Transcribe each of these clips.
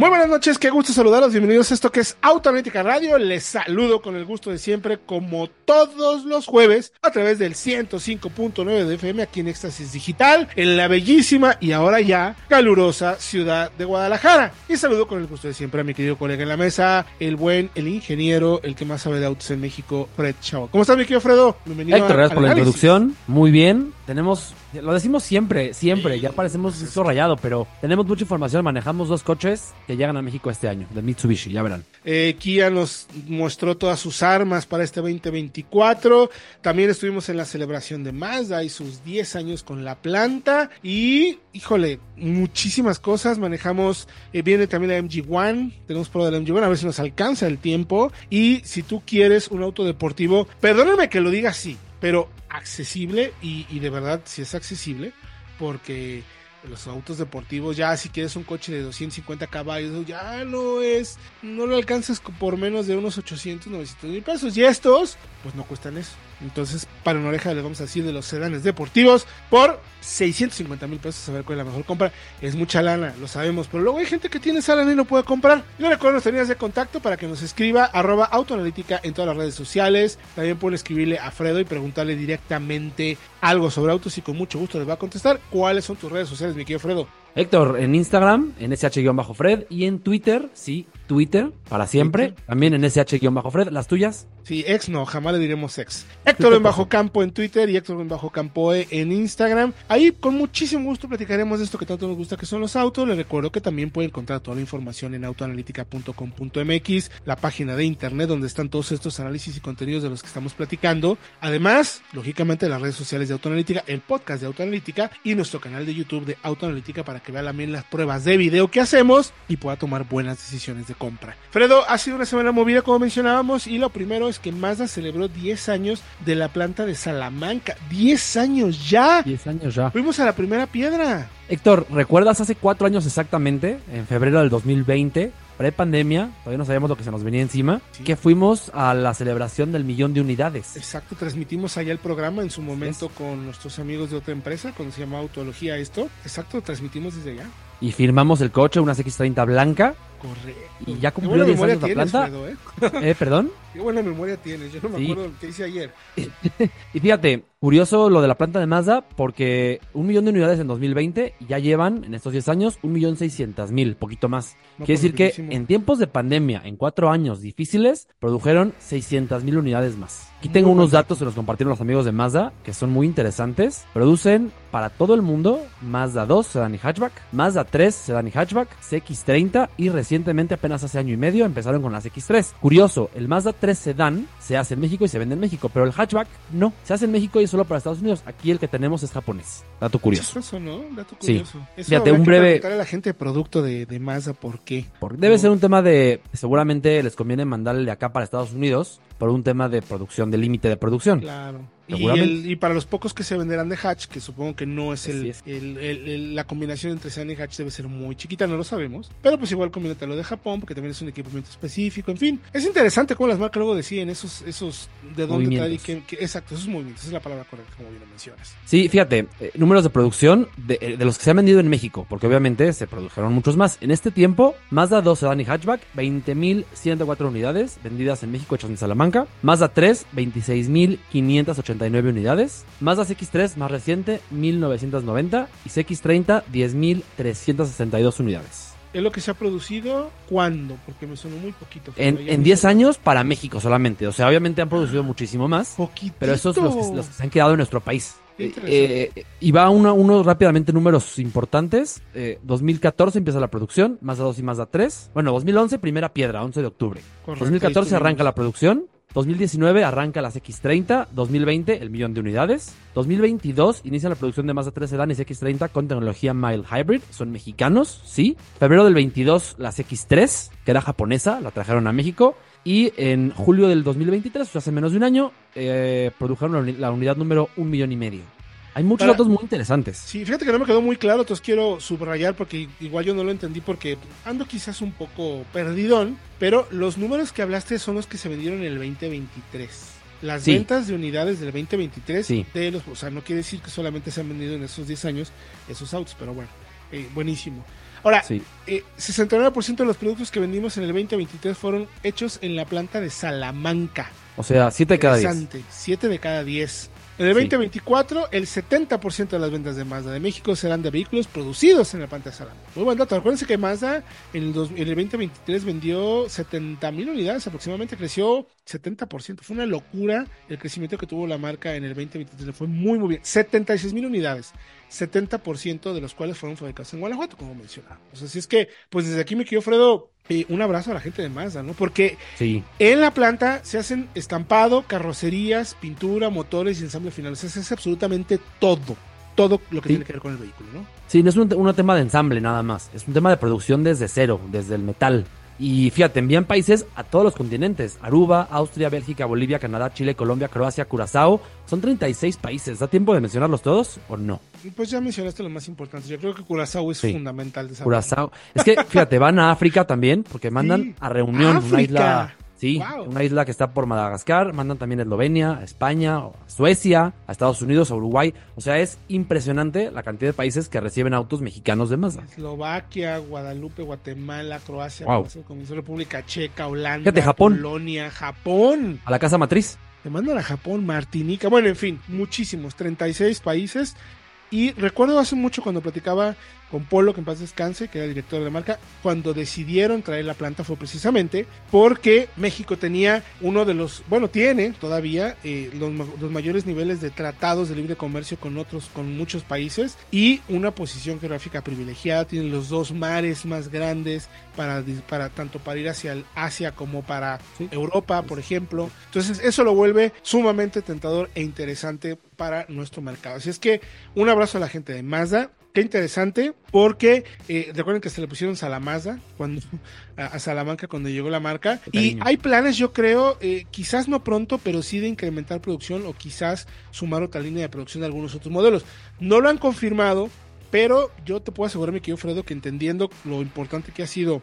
Muy buenas noches, qué gusto saludarlos. Bienvenidos a esto que es Autoanalítica Radio. Les saludo con el gusto de siempre, como todos los jueves, a través del 105.9 de FM aquí en Éxtasis Digital, en la bellísima y ahora ya calurosa ciudad de Guadalajara. Y saludo con el gusto de siempre a mi querido colega en la mesa, el buen, el ingeniero, el que más sabe de autos en México, Fred Chavo. ¿Cómo estás, mi querido Fredo? Bienvenido. Héctor, gracias por la introducción. Muy bien. Tenemos, lo decimos siempre, siempre, ya parecemos eso rayado, pero tenemos mucha información. Manejamos dos coches que llegan a México este año, de Mitsubishi, ya verán. Eh, Kia nos mostró todas sus armas para este 2024. También estuvimos en la celebración de Mazda y sus 10 años con la planta. Y, híjole, muchísimas cosas. Manejamos, eh, viene también la MG One. Tenemos pro de la MG One, a ver si nos alcanza el tiempo. Y si tú quieres un auto deportivo, perdóname que lo diga así, pero accesible y, y de verdad si es accesible porque los autos deportivos ya si quieres un coche de 250 caballos ya no es. No lo alcanzas por menos de unos 800 900 mil pesos. Y estos pues no cuestan eso. Entonces para una oreja le vamos a decir de los sedanes deportivos por 650 mil pesos a ver cuál es la mejor compra. Es mucha lana lo sabemos pero luego hay gente que tiene esa y no puede comprar. Yo recuerdo nuestras líneas de contacto para que nos escriba arroba autoanalítica en todas las redes sociales. También pueden escribirle a Fredo y preguntarle directamente algo sobre autos y con mucho gusto les va a contestar cuáles son tus redes sociales mi querido Fredo Héctor, en Instagram, en SH-Fred, y en Twitter, sí, Twitter, para siempre, también en SH-Fred, ¿las tuyas? Sí, ex no, jamás le diremos ex. Héctor en Bajo Campo en Twitter y Héctor en Bajo Campo en Instagram. Ahí con muchísimo gusto platicaremos de esto que tanto nos gusta que son los autos. Les recuerdo que también pueden encontrar toda la información en autoanalítica.com.mx, la página de internet donde están todos estos análisis y contenidos de los que estamos platicando. Además, lógicamente, las redes sociales de Autoanalítica, el podcast de Autoanalítica y nuestro canal de YouTube de Autoanalítica para que vea también las pruebas de video que hacemos y pueda tomar buenas decisiones de compra. Fredo, ha sido una semana movida como mencionábamos y lo primero es que Mazda celebró 10 años de la planta de Salamanca. 10 años ya. 10 años ya. Fuimos a la primera piedra. Héctor, ¿recuerdas hace 4 años exactamente, en febrero del 2020, pre-pandemia, todavía no sabíamos lo que se nos venía encima, sí. que fuimos a la celebración del millón de unidades. Exacto, transmitimos allá el programa en su momento es. con nuestros amigos de otra empresa, cuando se llamaba Autología esto. Exacto, transmitimos desde allá. Y firmamos el coche, una CX30 blanca. Correcto. Y ya cumplió 10 años la planta. ¿eh? ¿eh? ¿Perdón? Qué buena memoria tienes, yo no me sí. acuerdo qué hice ayer. y fíjate, curioso lo de la planta de Mazda, porque un millón de unidades en 2020 ya llevan en estos 10 años un millón seiscientas mil, poquito más. No, Quiere decir que en tiempos de pandemia, en cuatro años difíciles, produjeron 600 mil unidades más. Aquí tengo muy unos datos que nos compartieron los amigos de Mazda, que son muy interesantes. Producen para todo el mundo Mazda 2 sedán y hatchback, Mazda 3 sedán y hatchback, CX30 y recientemente, apenas hace año y medio, empezaron con las X3. Curioso, el Mazda 3 sedán se hace en México y se vende en México, pero el hatchback no, se hace en México y es solo para Estados Unidos. Aquí el que tenemos es japonés. Dato curioso. Eso, ¿no? Dato curioso. Sí. Eso Fíjate, un breve. a la gente producto de, de Mazda por qué. Porque debe ser un tema de. Seguramente les conviene mandarle de acá para Estados Unidos por un tema de producción, de límite de producción. Claro. Y, el, y, para los pocos que se venderán de hatch, que supongo que no es, el, es. El, el, la combinación entre sedan y hatch debe ser muy chiquita, no lo sabemos. Pero pues igual combínate lo de Japón, porque también es un equipamiento específico. En fin, es interesante cómo las marcas luego deciden esos, esos de dónde traer y qué, qué, exacto, esos movimientos, esa es la palabra correcta, como bien lo mencionas. Sí, fíjate, eh, números de producción de, eh, de, los que se han vendido en México, porque obviamente se produjeron muchos más. En este tiempo, Mazda 2 Sedan y Hatchback, 20.104 unidades vendidas en México, hechas en Salamanca. Mazda 3, 26.589 unidades. Mazda CX3 más reciente, 1990. Y CX30, 10.362 unidades. ¿Es lo que se ha producido cuándo? Porque me sonó muy poquito. En, en 10 años para México solamente. O sea, obviamente han producido muchísimo más. Poquitito. Pero esos son los que, los que se han quedado en nuestro país. Eh, y va uno, uno rápidamente números importantes. Eh, 2014 empieza la producción, Mazda 2 y Mazda 3. Bueno, 2011 primera piedra, 11 de octubre. Correcto, 2014 arranca la producción. 2019 arranca las X30, 2020 el millón de unidades, 2022 inicia la producción de Mazda 3 sedanes X30 con tecnología mild hybrid, son mexicanos, sí. Febrero del 22 las X3, que era japonesa, la trajeron a México y en julio del 2023, o sea, hace menos de un año, eh, produjeron la, unidad número un millón y medio. Hay muchos datos muy interesantes. Sí, fíjate que no me quedó muy claro, entonces quiero subrayar porque igual yo no lo entendí porque ando quizás un poco perdidón, pero los números que hablaste son los que se vendieron en el 2023 las ventas de unidades del 2023 de los, o sea, no quiere decir que solamente se han vendido en esos 10 años esos autos, pero bueno, eh, buenísimo. Ahora, eh, 69% de los productos que vendimos en el 2023 fueron hechos en la planta de Salamanca. O sea, 7 de cada 10. 7 de cada 10. En el 2024, el 70% de las ventas de Mazda de México serán de vehículos producidos en la planta de Salamanca. Muy buen dato. Acuérdense que Mazda en el, 2023 vendió 70 mil unidades, aproximadamente creció 70%. Fue una locura el crecimiento que tuvo la marca en el 2023. Fue muy, muy bien. 76 mil unidades. 70% de los cuales fueron fabricados en Guanajuato, como mencionaba. Así es que, pues desde aquí, mi querido Fredo, eh, un abrazo a la gente de Mazda, ¿no? Porque en la planta se hacen estampado, carrocerías, pintura, motores y ensamble final. O sea, se hace absolutamente todo. Todo lo que tiene que ver con el vehículo, ¿no? Sí, no es un, un tema de ensamble nada más. Es un tema de producción desde cero, desde el metal. Y fíjate, envían países a todos los continentes. Aruba, Austria, Bélgica, Bolivia, Canadá, Chile, Colombia, Croacia, Curazao. Son 36 países. ¿Da tiempo de mencionarlos todos o no? Pues ya mencionaste lo más importante. Yo creo que Curazao es fundamental de Curazao. Es que, fíjate, van a África también porque mandan a reunión una isla Sí, una isla que está por Madagascar, mandan también a Eslovenia, a España, a Suecia, a Estados Unidos, a Uruguay. O sea, es impresionante la cantidad de países que reciben autos mexicanos de Mazda. Eslovaquia, Guadalupe, Guatemala, Croacia, República Checa, Holanda, Japón. Polonia, Japón. A la casa matriz. Te mandan a Japón, Martinica, bueno, en fin, muchísimos, 36 países. Y recuerdo hace mucho cuando platicaba con Polo, que en paz descanse, que era director de marca, cuando decidieron traer la planta fue precisamente porque México tenía uno de los, bueno, tiene todavía eh, los, mayores niveles de tratados de libre comercio con otros, con muchos países y una posición geográfica privilegiada, tiene los dos mares más grandes para, para tanto para ir hacia el Asia como para Europa, por ejemplo. Entonces eso lo vuelve sumamente tentador e interesante para nuestro mercado. Así es que un abrazo a la gente de Mazda qué interesante, porque eh, recuerden que se le pusieron Salamaza cuando, a, Salamanca cuando llegó la marca. Y hay planes, yo creo, eh, quizás no pronto, pero sí de incrementar producción o quizás sumar otra línea de producción de algunos otros modelos. No lo han confirmado, pero yo te puedo asegurar, mi querido Fredo, que entendiendo lo importante que ha sido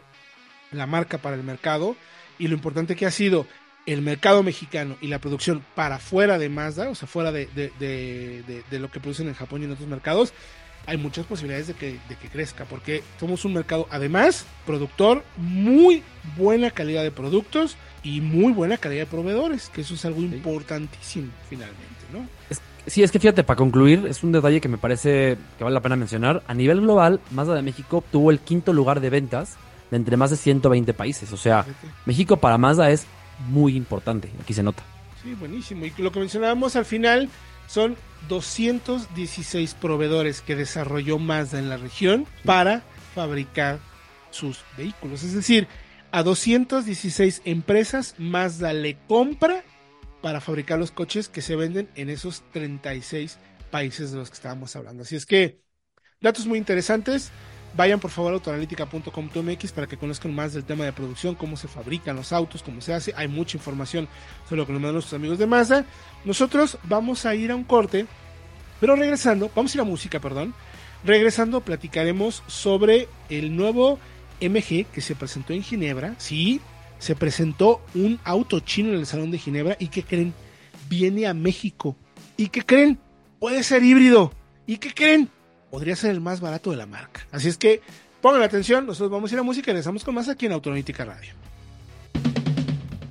la marca para el mercado y lo importante que ha sido el mercado mexicano y la producción para fuera de Mazda, o sea, fuera de, de, lo que producen en Japón y en otros mercados, hay muchas posibilidades de que, de que crezca, porque somos un mercado, además, productor, muy buena calidad de productos y muy buena calidad de proveedores, que eso es algo importantísimo finalmente, ¿no? sí, es que fíjate, para concluir, es un detalle que me parece que vale la pena mencionar. A nivel global, Mazda de México obtuvo el quinto lugar de ventas de entre más de 120 países. O sea, México para Mazda es muy importante, aquí se nota. Sí, buenísimo. Y lo que mencionábamos al final, son 216 proveedores que desarrolló Mazda en la región para fabricar sus vehículos. Es decir, a 216 empresas Mazda le compra para fabricar los coches que se venden en esos 36 países de los que estábamos hablando. Así es que, datos muy interesantes. Vayan por favor a autoanalítica.com.mx para que conozcan más del tema de producción, cómo se fabrican los autos, cómo se hace. Hay mucha información sobre lo que nos mandan nuestros amigos de Mazda. Nosotros vamos a ir a un corte, pero regresando, vamos a ir a música, perdón. Regresando platicaremos sobre el nuevo MG que se presentó en Ginebra. Sí, se presentó un auto chino en el Salón de Ginebra y que creen, viene a México. ¿Y qué creen? Puede ser híbrido. ¿Y qué creen? Podría ser el más barato de la marca. Así es que pongan atención, nosotros vamos a ir a música y regresamos con más aquí en Autolítica Radio.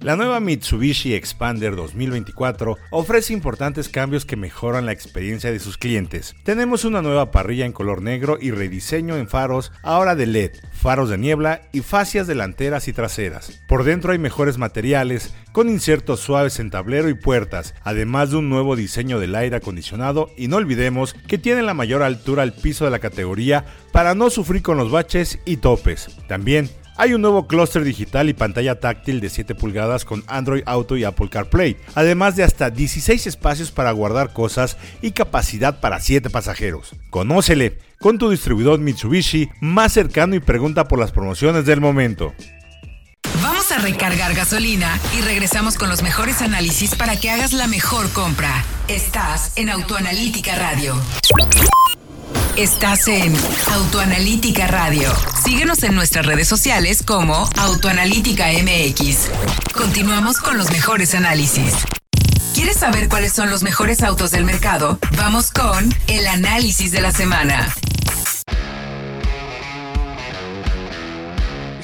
La nueva Mitsubishi Expander 2024 ofrece importantes cambios que mejoran la experiencia de sus clientes. Tenemos una nueva parrilla en color negro y rediseño en faros ahora de LED, faros de niebla y fascias delanteras y traseras. Por dentro hay mejores materiales, con insertos suaves en tablero y puertas, además de un nuevo diseño del aire acondicionado y no olvidemos que tiene la mayor altura al piso de la categoría para no sufrir con los baches y topes. También hay un nuevo clúster digital y pantalla táctil de 7 pulgadas con Android Auto y Apple CarPlay, además de hasta 16 espacios para guardar cosas y capacidad para 7 pasajeros. Conócele con tu distribuidor Mitsubishi más cercano y pregunta por las promociones del momento Vamos a recargar gasolina y regresamos con los mejores análisis para que hagas la mejor compra. Estás en Autoanalítica Radio. Estás en Autoanalítica Radio. Síguenos en nuestras redes sociales como Autoanalítica MX. Continuamos con los mejores análisis. ¿Quieres saber cuáles son los mejores autos del mercado? Vamos con el análisis de la semana.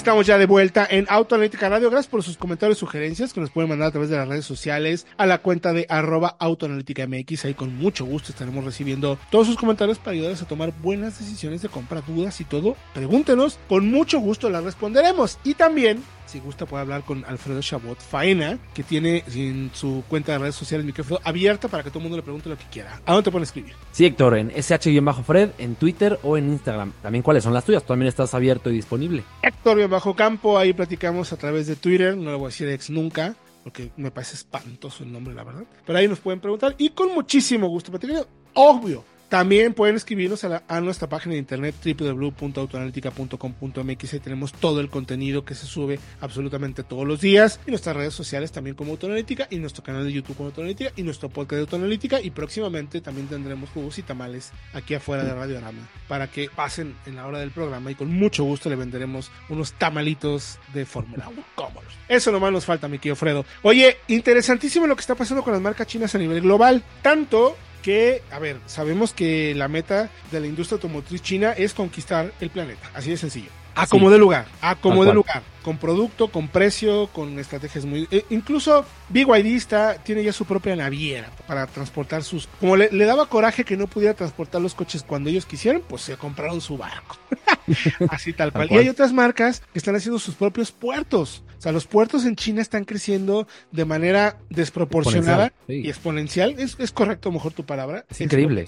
Estamos ya de vuelta en Autoanalítica Radio. Gracias por sus comentarios y sugerencias que nos pueden mandar a través de las redes sociales a la cuenta de arroba Autoanalítica. Ahí con mucho gusto estaremos recibiendo todos sus comentarios para ayudarles a tomar buenas decisiones de compra, dudas y todo. Pregúntenos, con mucho gusto las responderemos. Y también si gusta puede hablar con Alfredo Chabot Faena, que tiene en su cuenta de redes sociales micrófono abierta para que todo el mundo le pregunte lo que quiera. ¿A dónde te pueden escribir? Sí, Héctor, en SH-Fred, en Twitter o en Instagram. También cuáles son las tuyas, también estás abierto y disponible. Héctor-Campo, ahí platicamos a través de Twitter, no le voy a decir ex nunca, porque me parece espantoso el nombre, la verdad. Pero ahí nos pueden preguntar y con muchísimo gusto, Patricio. Obvio, también pueden escribirnos a, nuestra página de internet www.autoanalítica.com.mx. Ahí tenemos todo el contenido que se sube absolutamente todos los días. Y nuestras redes sociales también como Autoanalítica. Y nuestro canal de YouTube como Autoanalítica. Y nuestro podcast de Autoanalítica. Y próximamente también tendremos jugos y tamales aquí afuera de Radio Rama. Para que pasen en la hora del programa. Y con mucho gusto le venderemos unos tamalitos de Fórmula 1. Cómodos. Eso nomás nos falta, mi querido Fredo. Oye, interesantísimo lo que está pasando con las marcas chinas a nivel global. Tanto que, a ver, sabemos que la meta de la industria automotriz china es conquistar el planeta, así de sencillo. A como de lugar, a como de lugar, con producto, con precio, con estrategias muy... Eh, incluso BYD está, tiene ya su propia naviera para transportar sus... Como le, daba coraje que no pudiera transportar los coches cuando ellos quisieran, pues se compraron su barco. Así tal cual. Y hay otras marcas que están haciendo sus propios puertos. O sea, los puertos en China están creciendo de manera desproporcionada y exponencial. Es, es correcto, mejor tu palabra. Es increíble.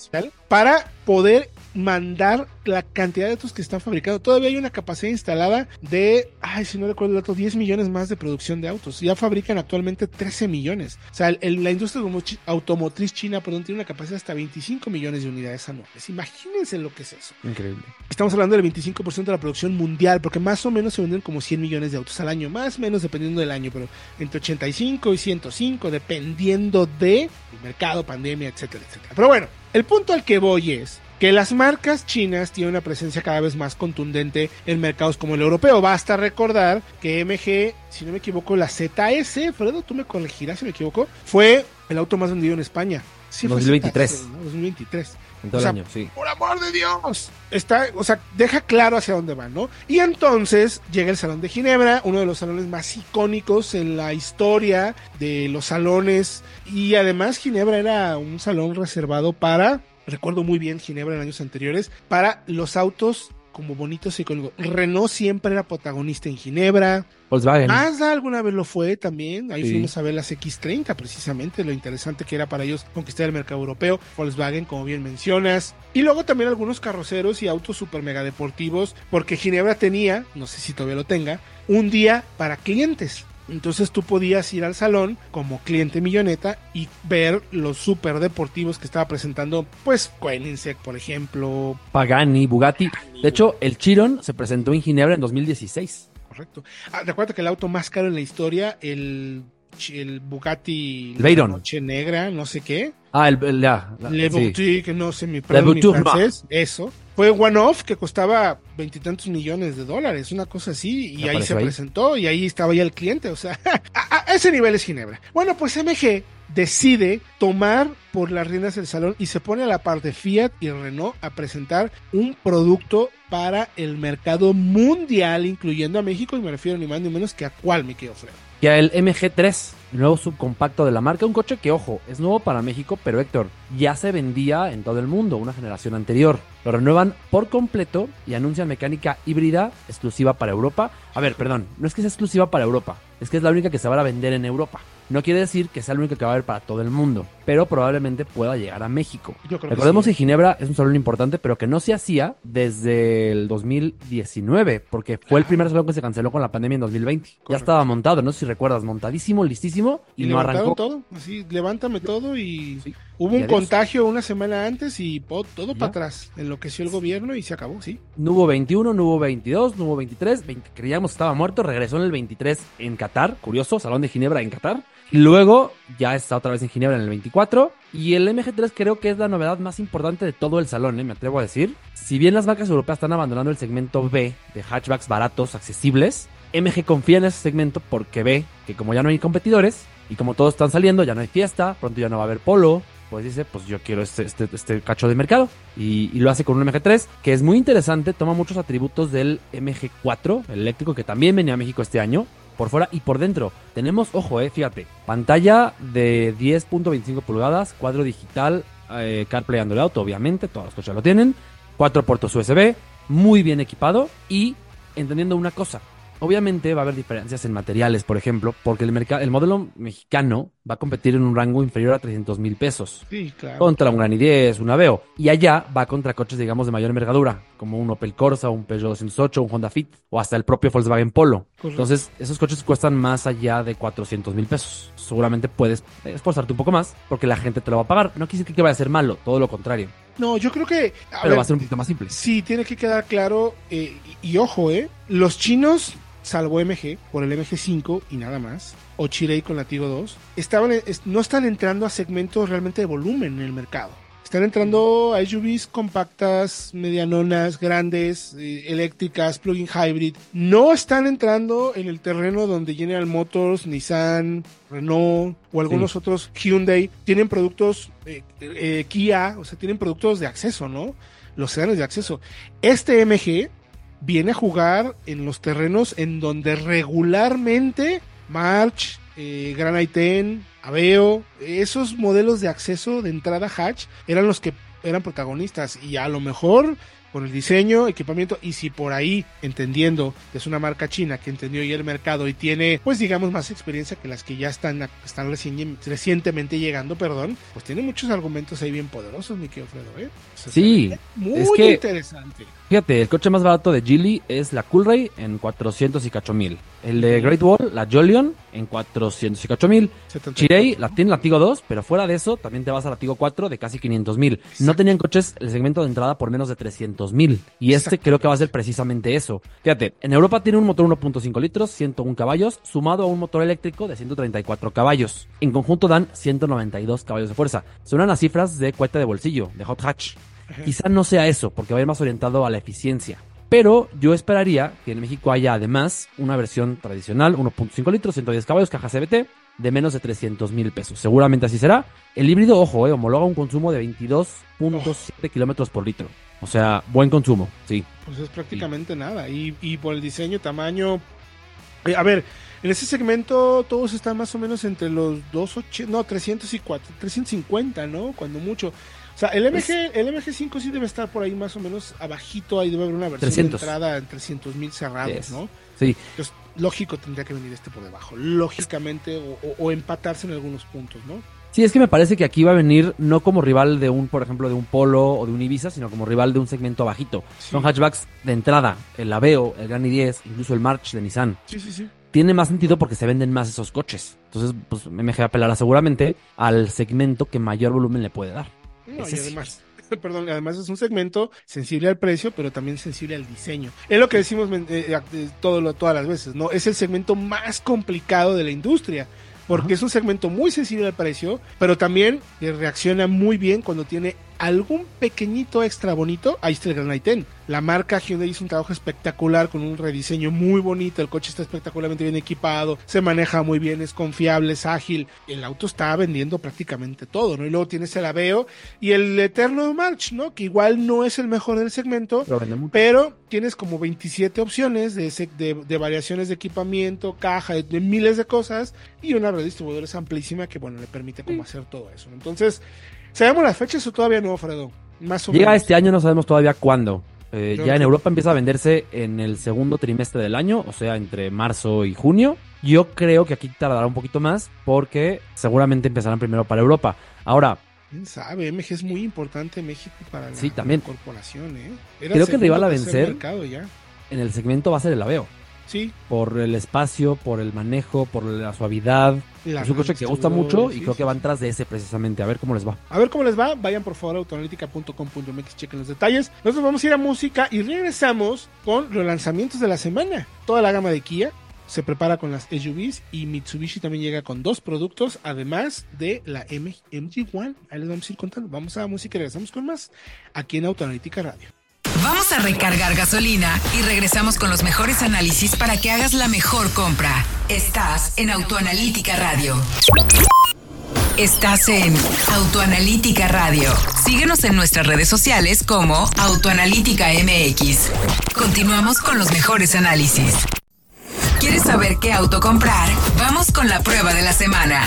Para poder mandar la cantidad de autos que están fabricando. Todavía hay una capacidad instalada de, ay, si no recuerdo el dato, 10 millones más de producción de autos. Ya fabrican actualmente 13 millones. O sea, la industria automotriz china, perdón, tiene una capacidad hasta 25 millones de unidades anuales. Imagínense lo que es eso. Increíble. Estamos hablando del 25% de la producción mundial, porque más o menos se venden como 100 millones de autos al año, más o menos dependiendo del año, pero entre 85 y 105, dependiendo de mercado, pandemia, etcétera, etcétera. Pero bueno, el punto al que voy es que las marcas chinas tienen una presencia cada vez más contundente en mercados como el europeo. Basta recordar que MG, si no me equivoco, la ZS, Fredo, tú me corregirás si me equivoco, fue el auto más vendido en España. Sí, 2023. 2023. En todo el año, sí. Por amor de Dios. Está, o sea, deja claro hacia dónde van, ¿no? Y entonces llega el Salón de Ginebra, uno de los salones más icónicos en la historia de los salones. Y además Ginebra era un salón reservado para recuerdo muy bien Ginebra en años anteriores, para los autos como bonitos y con Renault siempre era protagonista en Ginebra. Volkswagen. Mazda alguna vez lo fue también. Ahí fuimos a ver las X30 precisamente, lo interesante que era para ellos conquistar el mercado europeo. Volkswagen, como bien mencionas. Y luego también algunos carroceros y autos super mega deportivos, porque Ginebra tenía, no sé si todavía lo tenga, un día para clientes. Entonces tú podías ir al salón como cliente milloneta y ver los super deportivos que estaba presentando, pues Koenigsegg, por ejemplo. Pagani, Bugatti. De hecho, el Chiron se presentó en Ginebra en 2016. Correcto. Ah, recuerda que el auto más caro en la historia, el, el Bugatti Veyron. Noche Negra, no sé qué. Ah, el, ya, Le Boutique, no sé mi, mi francés, eso fue One Off que costaba veintitantos millones de dólares, una cosa así, y ahí se presentó y ahí estaba ya el cliente, o sea, a, ese nivel es Ginebra. Bueno, pues MG decide tomar por las riendas del salón y se pone a la par de Fiat y Renault a presentar un producto para el mercado mundial, incluyendo a México, y me refiero ni más ni menos que a cuál me quiero ofrecer. Y a el MG3, el nuevo subcompacto de la marca, un coche que, ojo, es nuevo para México, pero Héctor, ya se vendía en todo el mundo, una generación anterior. Lo renuevan por completo y anuncian mecánica híbrida exclusiva para Europa. A ver, perdón, no es que sea exclusiva para Europa, es que es la única que se va a vender en Europa. No quiere decir que sea la única que va a haber para todo el mundo. Pero probablemente pueda llegar a México. Recordemos que, Ginebra es un salón importante, pero que no se hacía desde el 2019, porque fue el primer salón que se canceló con la pandemia en 2020. Ya estaba montado, no sé si recuerdas, montadísimo, listísimo, y, no arrancó. todo, así, levántame todo y... Hubo un contagio una semana antes y todo para atrás. Enloqueció el gobierno y se acabó, sí. No hubo 21, no hubo 22, no hubo 23. creíamos que estaba muerto. Regresó en el 23 en Qatar. Curioso, Salón de Ginebra en Qatar. Luego ya está otra vez en Ginebra en el 24. Y el MG3 creo que es la novedad más importante de todo el salón, ¿eh? me atrevo a decir. Si bien las marcas europeas están abandonando el segmento B de hatchbacks baratos, accesibles, MG confía en ese segmento porque ve que como ya no hay competidores y como todos están saliendo, ya no hay fiesta, pronto ya no va a haber polo, pues dice, pues yo quiero este, este, este cacho de mercado. Y, lo hace con un MG3, que es muy interesante, toma muchos atributos del MG4, el eléctrico, que también venía a México este año por fuera y por dentro. Tenemos, ojo, eh, fíjate, pantalla de 10.25 pulgadas, cuadro digital, eh, CarPlay Android Auto, obviamente, todos los coches lo tienen, cuatro puertos USB, muy bien equipado y entendiendo una cosa. Obviamente va a haber diferencias en materiales, por ejemplo, porque el, mercado, el modelo mexicano va a competir en un rango inferior a 300 mil pesos. Sí, claro. Contra un Gran i10, un Aveo. Y allá va contra coches, digamos, de mayor envergadura, como un Opel Corsa, un Peugeot 208, un Honda Fit o hasta el propio Volkswagen Polo. Entonces, esos coches cuestan más allá de 400 mil pesos. Seguramente puedes esforzarte un poco más porque la gente te lo va a pagar. No quiere decir que vaya a ser malo, todo lo contrario. No, yo creo que. Pero va a ser un poquito más simple. Sí, tiene que quedar claro. Eh, y, ojo, ¿eh? Los chinos salvo MG, por el MG5 y nada más, o Chirei con la Tigo 2, estaban, no están entrando a segmentos realmente de volumen en el mercado. Están entrando a SUVs compactas, medianonas, grandes, eh, eléctricas, plug-in hybrid. No están entrando en el terreno donde General Motors, Nissan, Renault o algunos otros Hyundai tienen productos eh, eh, Kia, o sea, tienen productos de acceso, ¿no? Los sedanes de acceso. Este MG viene a jugar en los terrenos en donde regularmente March, eh, Gran i10, Aveo, esos modelos de acceso de entrada hatch eran los que eran protagonistas. Y a lo mejor con el diseño, equipamiento y si por ahí, entendiendo que es una marca china que entendió ya el mercado y tiene, pues digamos, más experiencia que las que ya están, están recientemente llegando, perdón, pues tiene muchos argumentos ahí bien poderosos, mi querido Fredo, ¿eh? sí, muy es que, interesante. Fíjate, el coche más barato de Geely es la Coolray en 400 y cacho mil. El de Great Wall, la Jolion, en 400 y cacho mil. Chirei la tiene la Tigo 2, pero fuera de eso, también te vas a la Tigo 4 de casi 500 mil. No tenían coches el segmento de entrada por menos de 300 Y este creo que va a ser precisamente eso. Fíjate, en Europa tiene un motor 1.5 litros, 101 caballos, sumado a un motor eléctrico de 134 caballos. En conjunto dan 192 caballos de fuerza. Son las cifras de cuenta de bolsillo, de hot hatch. Quizá no sea eso, porque va a ir más orientado a la eficiencia. Pero yo esperaría que en México haya además una versión tradicional, 1.5 litros, 110 caballos, caja CBT, de menos de 300 mil pesos. Seguramente así será. El híbrido, ojo, eh, homologa un consumo de 22.7 kilómetros por litro. O sea, buen consumo, sí. Pues es prácticamente nada. Y, por el diseño, tamaño. Eh, a ver, en ese segmento todos están más o menos entre los 280, no, 300 y 350, ¿no? Cuando mucho. O sea, el MG, el MG5 sí debe estar por ahí más o menos abajito, ahí debe haber una versión de entrada en 300 mil cerrados, ¿no? Sí. Entonces, lógico tendría que venir este por debajo, lógicamente, o, empatarse en algunos puntos, ¿no? Sí, es que me parece que aquí va a venir no como rival de un, por ejemplo, de un Polo o de un Ibiza, sino como rival de un segmento bajito. Son hatchbacks de entrada, el Aveo, el Gran i10, incluso el March de Nissan. Sí, sí, sí. Tiene más sentido porque se venden más esos coches. Entonces, pues MG apelará seguramente al segmento que mayor volumen le puede dar. No, y además, perdón, además es un segmento sensible al precio, pero también sensible al diseño. Es lo que decimos eh, eh, todo todas las veces, ¿no? Es el segmento más complicado de la industria porque es un segmento muy sensible al precio, pero también reacciona muy bien cuando tiene algún pequeñito extra bonito. Ahí está el Gran i10. La marca Hyundai hizo un trabajo espectacular con un rediseño muy bonito. El coche está espectacularmente bien equipado, se maneja muy bien, es confiable, es ágil. El auto está vendiendo prácticamente todo, ¿no? Y luego tienes el Aveo y el Eterno March, ¿no? Que igual no es el mejor del segmento, pero, tienes como 27 opciones de, de, variaciones de equipamiento, caja, de, miles de cosas y una red distribuidora amplísima que, bueno, le permite como hacer todo eso. Entonces, ¿sabemos las fechas o todavía no, Fredo? Más o Llega este año, no sabemos todavía cuándo. Eh, ya en Europa empieza a venderse en el segundo trimestre del año, o sea, entre marzo y junio. Yo creo que aquí tardará un poquito más porque seguramente empezarán primero para Europa. Ahora, ¿Quién sabe? MG es muy importante México para la, Sí, también. corporación, ¿eh? Creo que el rival a vencer- ya. en el segmento va a ser el Aveo. Sí. Por el espacio, por el manejo, por la suavidad. la es un coche que gusta mucho y sí, creo sí, que van tras de ese precisamente. A ver cómo les va. A ver cómo les va. Vayan por favor a autoanalítica.com.mx, chequen los detalles. Nosotros vamos a ir a música y regresamos con los lanzamientos de la semana. Toda la gama de Kia se prepara con las SUVs y Mitsubishi también llega con dos productos, además de la M- MG1. Ahí les vamos a ir contando. Vamos a la música y regresamos con más aquí en Autoanalítica Radio. Vamos a recargar gasolina y regresamos con los mejores análisis para que hagas la mejor compra. Estás en Autoanalítica Radio. Estás en Autoanalítica Radio. Síguenos en nuestras redes sociales como Autoanalítica MX. Continuamos con los mejores análisis. ¿Quieres saber qué auto comprar? Vamos con la prueba de la semana.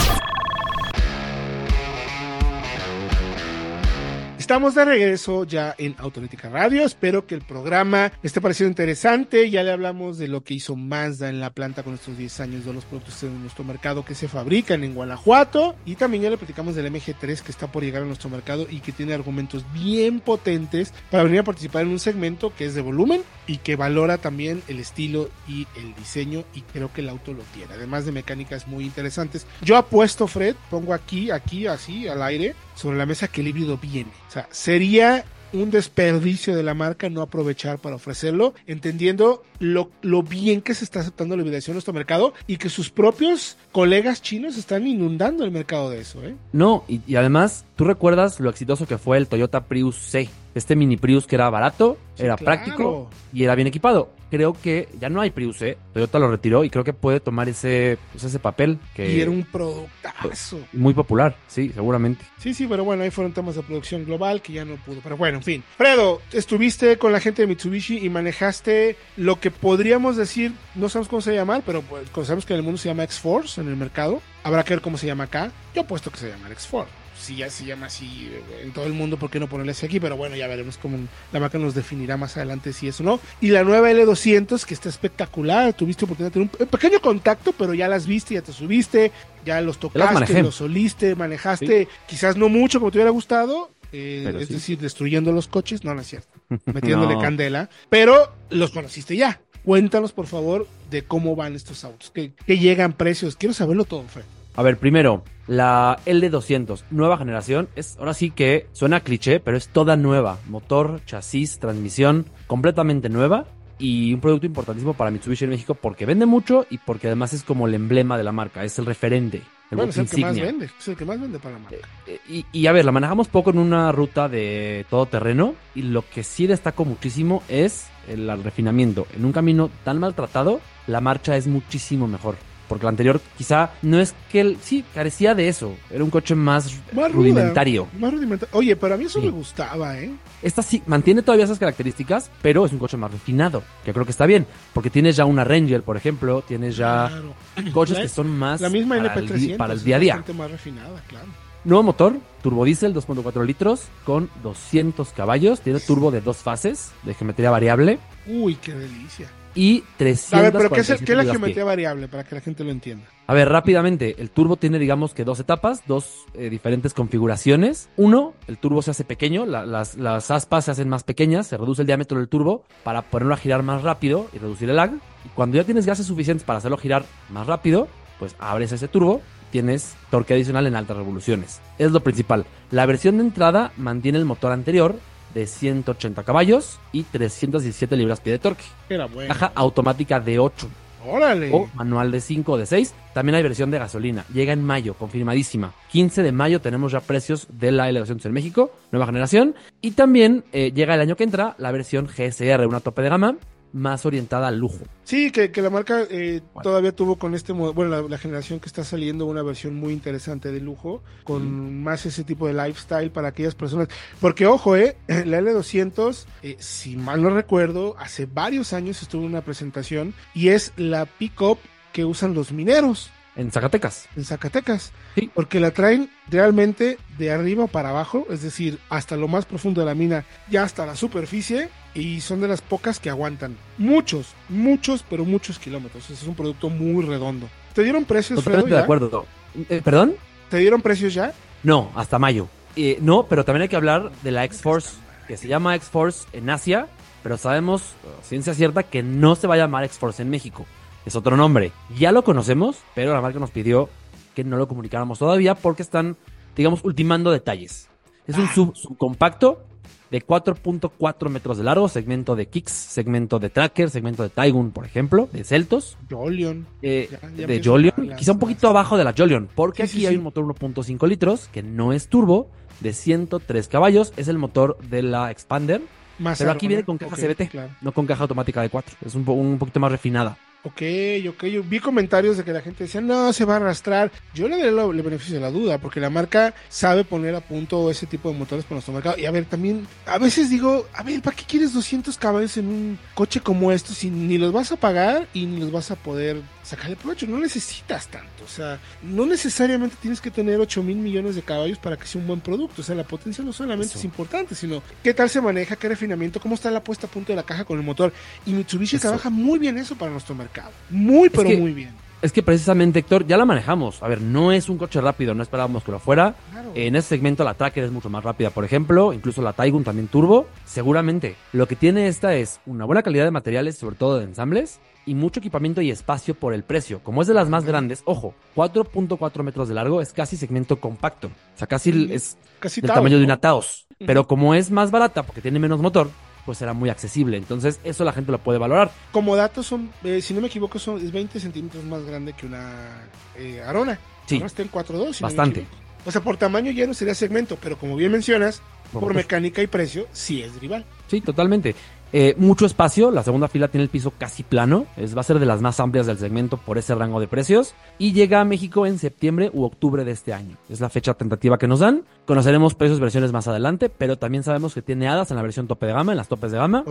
Estamos de regreso ya en Autolítica Radio. Espero que el programa esté pareciendo interesante. Ya le hablamos de lo que hizo Mazda en la planta con estos 10 años de los productos en nuestro mercado que se fabrican en Guanajuato. Y también ya le platicamos del MG3 que está por llegar a nuestro mercado y que tiene argumentos bien potentes para venir a participar en un segmento que es de volumen y que valora también el estilo y el diseño. Y creo que el auto lo tiene. Además de mecánicas muy interesantes. Yo apuesto, Fred, pongo aquí, aquí, así, al aire, sobre la mesa que el híbrido viene. O sea, sería un desperdicio de la marca no aprovechar para ofrecerlo, entendiendo lo, lo bien que se está aceptando la hibridación en nuestro mercado y que sus propios colegas chinos están inundando el mercado de eso, ¿eh? No, y, y además, tú recuerdas lo exitoso que fue el Toyota Prius C. Este mini Prius que era barato, Sí, era claro. práctico y era bien equipado. Creo que ya no hay Prius C. Toyota lo retiró y creo que puede tomar ese, pues, ese papel que Y era un productazo. muy popular, sí, seguramente. Sí, sí, pero bueno, ahí fueron temas de producción global que ya no pudo. Pero bueno, en fin. Fredo, estuviste con la gente de Mitsubishi y manejaste lo que podríamos decir, no sabemos cómo se llama, pero pues, sabemos que en el mundo se llama X-Force en el mercado. Habrá que ver cómo se llama acá. Yo apuesto que se llama X-Force. Si ya se llama así eh, en todo el mundo, ¿por qué no ponerle así aquí? Pero bueno, ya veremos cómo la marca nos definirá más adelante si es o no. Y la nueva L200, que está espectacular. Tuviste oportunidad de tener un pequeño contacto, pero ya las viste, ya te subiste, ya los tocaste, los soliste, manejaste, quizás no mucho como te hubiera gustado, eh, es sí. decir, destruyendo los coches, no, no es cierto, metiéndole No. candela, pero los conociste ya. Cuéntanos, por favor, de cómo van estos autos, que, llegan precios. Quiero saberlo todo, Fred. A ver, primero, la LD200, nueva generación, es ahora sí que suena cliché, pero es toda nueva. Motor, chasis, transmisión, completamente nueva. Y un producto importantísimo para Mitsubishi en México porque vende mucho y porque además es como el emblema de la marca, es el referente, el bueno, es que más vende, es el que más vende para la marca. Eh, Y, y a ver, la manejamos poco en una ruta de todo terreno y lo que sí destaco muchísimo es el refinamiento. En un camino tan maltratado, la marcha es muchísimo mejor. Porque la anterior quizá no es que él, sí, carecía de eso. Era un coche más, Más ruda, rudimentario. Más rudimentario. Oye, pero a mí eso Sí. me gustaba, ¿eh? Esta sí mantiene todavía esas características, pero es un coche más refinado, que creo que está bien. Porque tienes ya una Ranger, por ejemplo, tienes ya Claro. coches La- que son más La misma para, el, NP300. di- para el día a día. bastante más refinada, claro. Nuevo motor, turbodiesel 2.4 litros con 200 caballos. Tiene turbo de dos fases de geometría variable Uy, qué delicia. Y 300 A ver, pero ¿qué es, el- qué es la geometría variable para que la gente lo entienda? A ver, rápidamente, el turbo tiene digamos que dos etapas, dos eh, diferentes configuraciones. Uno, el turbo se hace pequeño, la- las, las aspas se hacen más pequeñas, se reduce el diámetro del turbo para ponerlo a girar más rápido y reducir el lag. Y cuando ya tienes gases suficientes para hacerlo girar más rápido, pues abres ese turbo, tienes torque adicional en altas revoluciones. Es lo principal. La versión de entrada mantiene el motor anterior de 180 caballos y 317 libras-pie de torque. Era bueno. Caja automática de 8 Órale. o manual de 5 o de 6. También hay versión de gasolina. Llega en mayo, confirmadísima. 15 de mayo tenemos ya precios de la L200 en México, nueva generación. Y también eh, llega el año que entra la versión GSR, una tope de gama más orientada al lujo. Sí, que, que la marca eh, Bueno. todavía tuvo con este modo, bueno, la, la generación que está saliendo una versión muy interesante de lujo, con más ese tipo de lifestyle para aquellas personas. Porque ojo, eh, la L200, eh, si mal no recuerdo, hace varios años estuvo en una presentación y es la pick-up que usan los mineros En Zacatecas. en Zacatecas. Sí. Porque la traen realmente de arriba para abajo, es decir, hasta lo más profundo de la mina, ya hasta la superficie, y son de las pocas que aguantan muchos, muchos, pero muchos kilómetros. Es un producto muy redondo. ¿Te dieron precios, Fredo, Totalmente de acuerdo. Eh, ¿Perdón? ¿Te dieron precios ya? No, hasta mayo. Eh, no, pero también hay que hablar de la X-Force, que se llama X-Force en Asia, pero sabemos, ciencia cierta, que no se va a llamar X-Force en México. Es otro nombre. Ya lo conocemos, pero la marca nos pidió que no lo comunicáramos todavía porque están, digamos, ultimando detalles. Es un sub subcompacto de 4.4 metros de largo, segmento de Kicks, segmento de Tracker, segmento de Taigun, por ejemplo, de Celtos. Jolion. Eh, de Jolion, quizá un poquito abajo de la Jolion, porque aquí hay un motor 1.5 litros que no es turbo, de 103 caballos, es el motor de la Expander. pero aquí viene con caja CBT, no con caja automática de 4, es un, un poquito más refinada. Ok, ok. Yo vi comentarios de que la gente decía, no, se va a arrastrar. Yo le daré el beneficio de la duda, porque la marca sabe poner a punto ese tipo de motores para nuestro mercado. Y a ver, también, a veces digo, a ver, ¿para qué quieres 200 caballos en un coche como esto si ni los vas a pagar y ni los vas a poder sacarle provecho? No necesitas tanto. O sea, no necesariamente tienes que tener 8 mil millones de caballos para que sea un buen producto. O sea, la potencia no solamente es importante, sino qué tal se maneja, qué refinamiento, cómo está la puesta a punto de la caja con el motor. Y Mitsubishi trabaja muy bien eso para nuestro mercado. Muy, pero muy bien. Es que precisamente, Héctor, ya la manejamos. A ver, no es un coche rápido, no esperábamos que lo fuera. En ese segmento la Tracker es mucho más rápida, por ejemplo. Incluso la Taigun también turbo. Seguramente. Lo que tiene esta es una buena calidad de materiales, sobre todo de ensambles, y mucho equipamiento y espacio por el precio. Como es de las más grandes, ojo, 4.4 metros de largo es casi segmento compacto. O sea, casi es casi del tamaño de una Taos. Pero como es más barata porque tiene menos motor, pues será muy accesible. Entonces, eso la gente lo puede valorar. Como datos, son, eh, si no me equivoco, son, es 20 centímetros más grande que una eh, Arona. Sí. está en 4.2. Bastante. o sea, por tamaño ya no sería segmento, pero como bien mencionas, por, mecánica y precio, sí es rival. Sí, totalmente. Eh, mucho espacio, la segunda fila tiene el piso casi plano, es, va a ser de las más amplias del segmento por ese rango de precios y llega a México en septiembre u octubre de este año. Es la fecha tentativa que nos dan. Conoceremos precios versiones más adelante, pero también sabemos que tiene hadas en la versión tope de gama, en las topes de gama.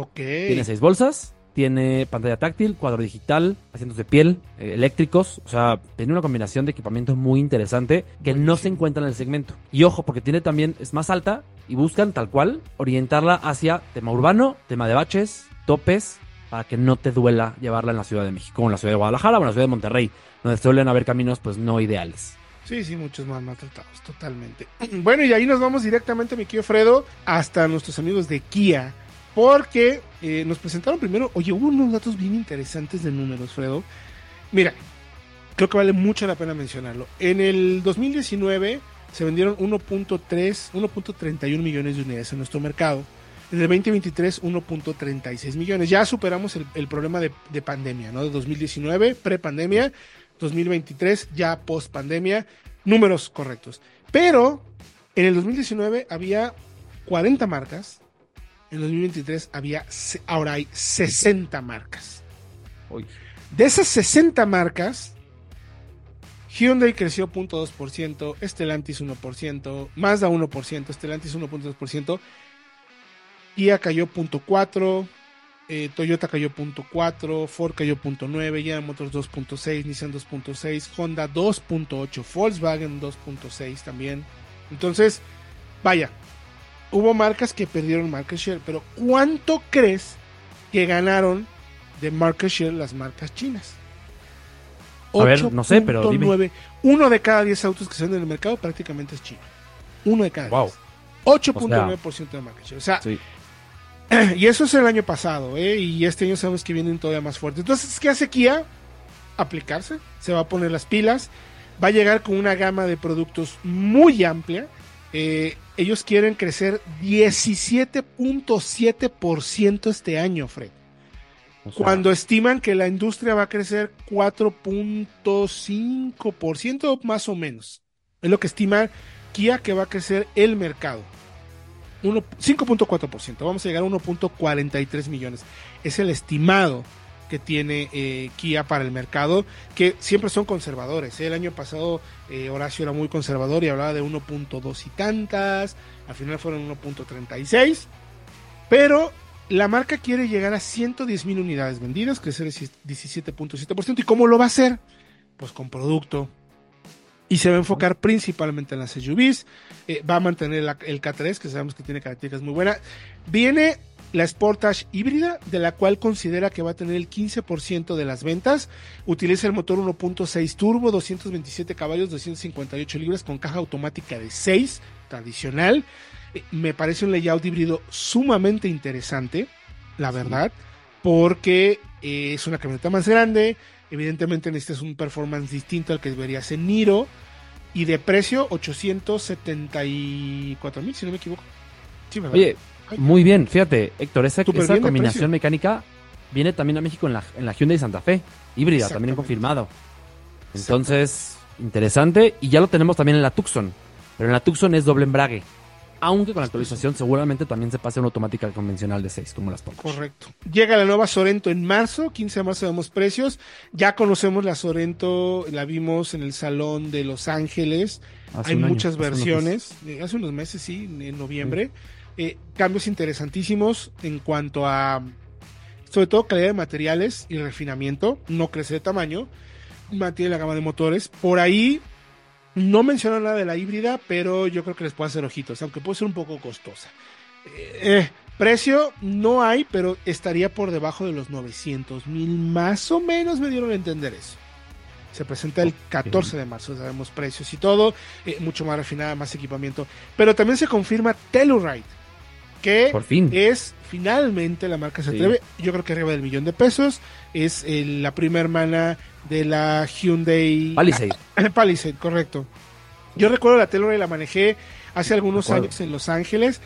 Tiene seis bolsas, tiene pantalla táctil, cuadro digital, asientos de piel, eh, eléctricos, o sea, tiene una combinación de equipamiento muy interesante que no se encuentra en el segmento. Y ojo, porque tiene también, es más alta, y buscan tal cual orientarla hacia tema urbano, tema de baches, topes, para que no te duela llevarla en la Ciudad de México, como en la Ciudad de Guadalajara o en la Ciudad de Monterrey, donde suelen haber caminos pues no ideales. Sí, sí, muchos más maltratados, totalmente. Bueno, y ahí nos vamos directamente, mi querido Fredo, hasta nuestros amigos de Kia, porque eh, nos presentaron primero, oye, hubo unos datos bien interesantes de números, Fredo. Mira, creo que vale mucho la pena mencionarlo. En el 2019 se vendieron 1.3, 1.31 millones de unidades en nuestro mercado. En el 2023, 1.36 millones. Ya superamos el, problema de, pandemia, ¿no? De 2019, pre-pandemia, 2023, ya post-pandemia, números correctos. Pero en el 2019 había 40 marcas, en el 2023 había, ahora hay 60 marcas. De esas 60 marcas, Hyundai creció 0.2%, Stellantis 1%, Mazda 1%, Stellantis 1.2%, Kia cayó 0.4%, eh, Toyota cayó 0.4%, Ford cayó 0.9%, General Motors 2.6%, Nissan 2.6%, Honda 2.8%, Volkswagen 2.6% también. Entonces, vaya, hubo marcas que perdieron market share, pero ¿cuánto crees que ganaron de market share las marcas chinas? A ver, no sé, pero dime. Uno de cada 10 autos que se venden en el mercado prácticamente es chino. Uno de cada wow. 8.9% de market share. O sea, y eso es el año pasado, ¿eh? Y este año sabemos que vienen todavía más fuertes. Entonces, ¿qué hace Kia? Aplicarse, se va a poner las pilas, va a llegar con una gama de productos muy amplia. Eh, ellos quieren crecer 17.7% este año, Fred cuando estiman que la industria va a crecer 4.5% más o menos. Es lo que estima Kia que va a crecer el mercado. 5.4%. Vamos a llegar a 1.43 millones. Es el estimado que tiene eh, Kia para el mercado, que siempre son conservadores. ¿eh? El año pasado eh, Horacio era muy conservador y hablaba de 1.2 y tantas. Al final fueron 1.36. Pero la marca quiere llegar a 110 mil unidades vendidas, crecer el 17.7%. ¿Y cómo lo va a hacer? Pues con producto. Y se va a enfocar principalmente en las SUVs. Va a mantener el K3, que sabemos que tiene características muy buenas. Viene la Sportage híbrida, de la cual considera que va a tener el 15% de las ventas. Utiliza el motor 1.6 turbo, 227 caballos, 258 libras con caja automática de 6, tradicional. Eh, me parece un layout híbrido sumamente interesante, la verdad, porque eh, es una camioneta más grande. Evidentemente, este es un performance distinto al que debería ser Niro. Y de precio, 874 mil, si no me equivoco. Sí, Oye, muy bien, fíjate, Héctor, esa, esa combinación mecánica viene también a México en la, en la Hyundai Santa Fe, híbrida, también confirmado. Entonces, interesante. Y ya lo tenemos también en la Tucson. Pero en la Tucson es doble embrague. Aunque con la actualización seguramente también se pase a una automática convencional de 6, como las pocas. Correcto. Llega la nueva Sorento en marzo, 15 de marzo vemos precios. Ya conocemos la Sorento, la vimos en el Salón de Los Ángeles. Hay muchas versiones. Hace unos, meses, sí, en noviembre. Eh, cambios interesantísimos en cuanto a, sobre todo, calidad de materiales y refinamiento. No crece de tamaño. Mantiene la gama de motores. Por ahí no menciono nada de la híbrida, pero yo creo que les puede hacer ojitos, aunque puede ser un poco costosa. Eh, precio no hay, pero estaría por debajo de los 900 mil. Más o menos me dieron a entender eso. Se presenta el 14 de marzo, sabemos precios y todo, eh, mucho más refinada, más equipamiento. Pero también se confirma Telluride que Por fin. es finalmente la marca se atreve, yo creo que arriba del millón de pesos, es la primera hermana de la Hyundai Palisade. Palisade, correcto. Yo recuerdo la Telluride la manejé hace algunos años en Los Ángeles.